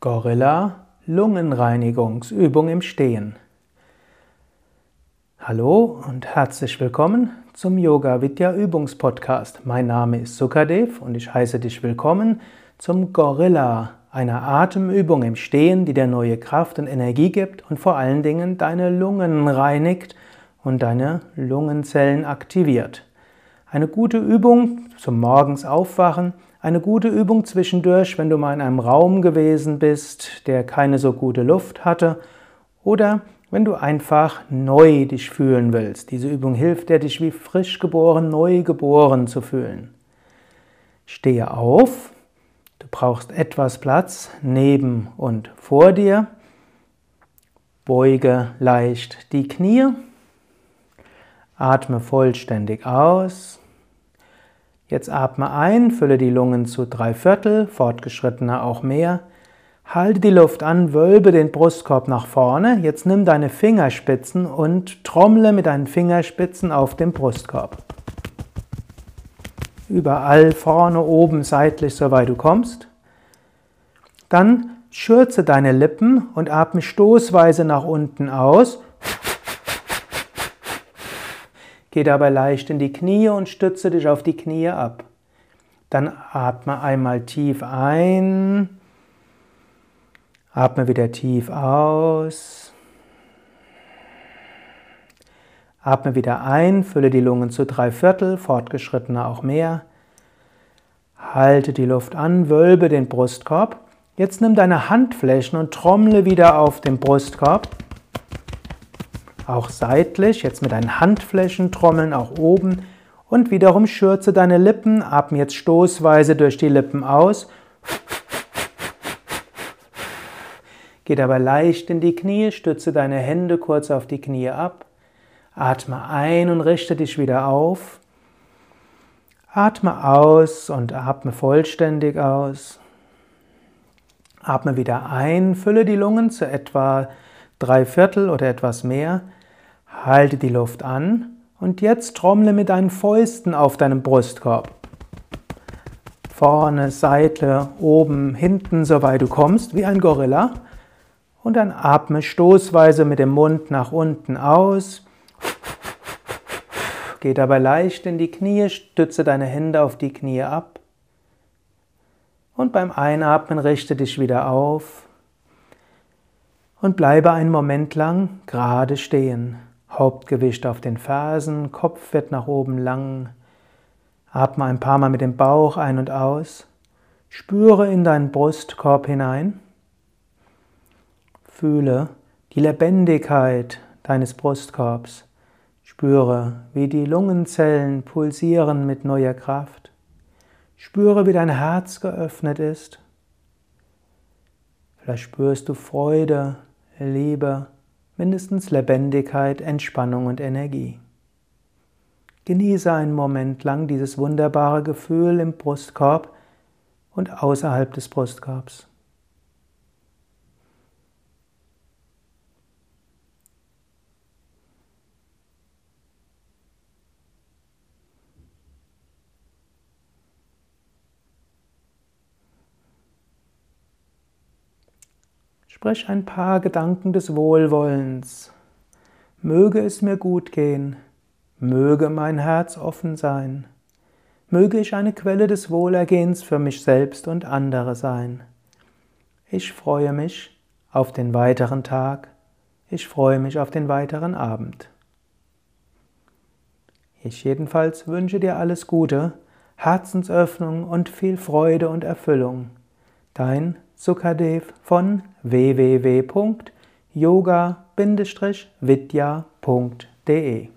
Gorilla Lungenreinigungsübung im Stehen. Hallo und herzlich willkommen zum Yoga Vidya Übungspodcast. Mein Name ist Sukadev und ich heiße dich willkommen zum Gorilla, einer Atemübung im Stehen, die dir neue Kraft und Energie gibt und vor allen Dingen deine Lungen reinigt und deine Lungenzellen aktiviert. Eine gute Übung zum Morgens aufwachen, eine gute Übung zwischendurch, wenn du mal in einem Raum gewesen bist, der keine so gute Luft hatte oder wenn du einfach neu dich fühlen willst. Diese Übung hilft dir, dich wie frisch geboren, neu geboren zu fühlen. Stehe auf. Du brauchst etwas Platz neben und vor dir. Beuge leicht die Knie. Atme vollständig aus. Jetzt atme ein, fülle die Lungen zu drei Viertel, fortgeschrittener auch mehr. Halte die Luft an, wölbe den Brustkorb nach vorne. Jetzt nimm deine Fingerspitzen und trommle mit deinen Fingerspitzen auf dem Brustkorb. Überall vorne, oben, seitlich, soweit du kommst. Dann schürze deine Lippen und atme stoßweise nach unten aus Geh dabei leicht in die Knie und stütze dich auf die Knie ab. Dann atme einmal tief ein. Atme wieder tief aus. Atme wieder ein, fülle die Lungen zu drei Viertel, fortgeschrittener auch mehr. Halte die Luft an, wölbe den Brustkorb. Jetzt nimm deine Handflächen und trommle wieder auf den Brustkorb auch seitlich, jetzt mit deinen Handflächen trommeln, auch oben und wiederum schürze deine Lippen, atme jetzt stoßweise durch die Lippen aus. Geh dabei leicht in die Knie, stütze deine Hände kurz auf die Knie ab. Atme ein und richte dich wieder auf. Atme aus und atme vollständig aus. Atme wieder ein, fülle die Lungen zu etwa drei Viertel oder etwas mehr. Halte die Luft an und jetzt trommle mit deinen Fäusten auf deinem Brustkorb. Vorne, Seite, oben, hinten, soweit du kommst, wie ein Gorilla. Und dann atme stoßweise mit dem Mund nach unten aus. Geh dabei leicht in die Knie, stütze deine Hände auf die Knie ab. Und beim Einatmen richte dich wieder auf und bleibe einen Moment lang gerade stehen. Hauptgewicht auf den Fersen, Kopf wird nach oben lang. Atme ein paar Mal mit dem Bauch ein und aus. Spüre in deinen Brustkorb hinein. Fühle die Lebendigkeit deines Brustkorbs. Spüre, wie die Lungenzellen pulsieren mit neuer Kraft. Spüre, wie dein Herz geöffnet ist. Vielleicht spürst du Freude, Liebe, mindestens Lebendigkeit, Entspannung und Energie. Genieße einen Moment lang dieses wunderbare Gefühl im Brustkorb und außerhalb des Brustkorbs. Sprich ein paar Gedanken des Wohlwollens. Möge es mir gut gehen, möge mein Herz offen sein, möge ich eine Quelle des Wohlergehens für mich selbst und andere sein. Ich freue mich auf den weiteren Tag, ich freue mich auf den weiteren Abend. Ich jedenfalls wünsche dir alles Gute, Herzensöffnung und viel Freude und Erfüllung. Dein Sukadev von www.yoga-vidya.de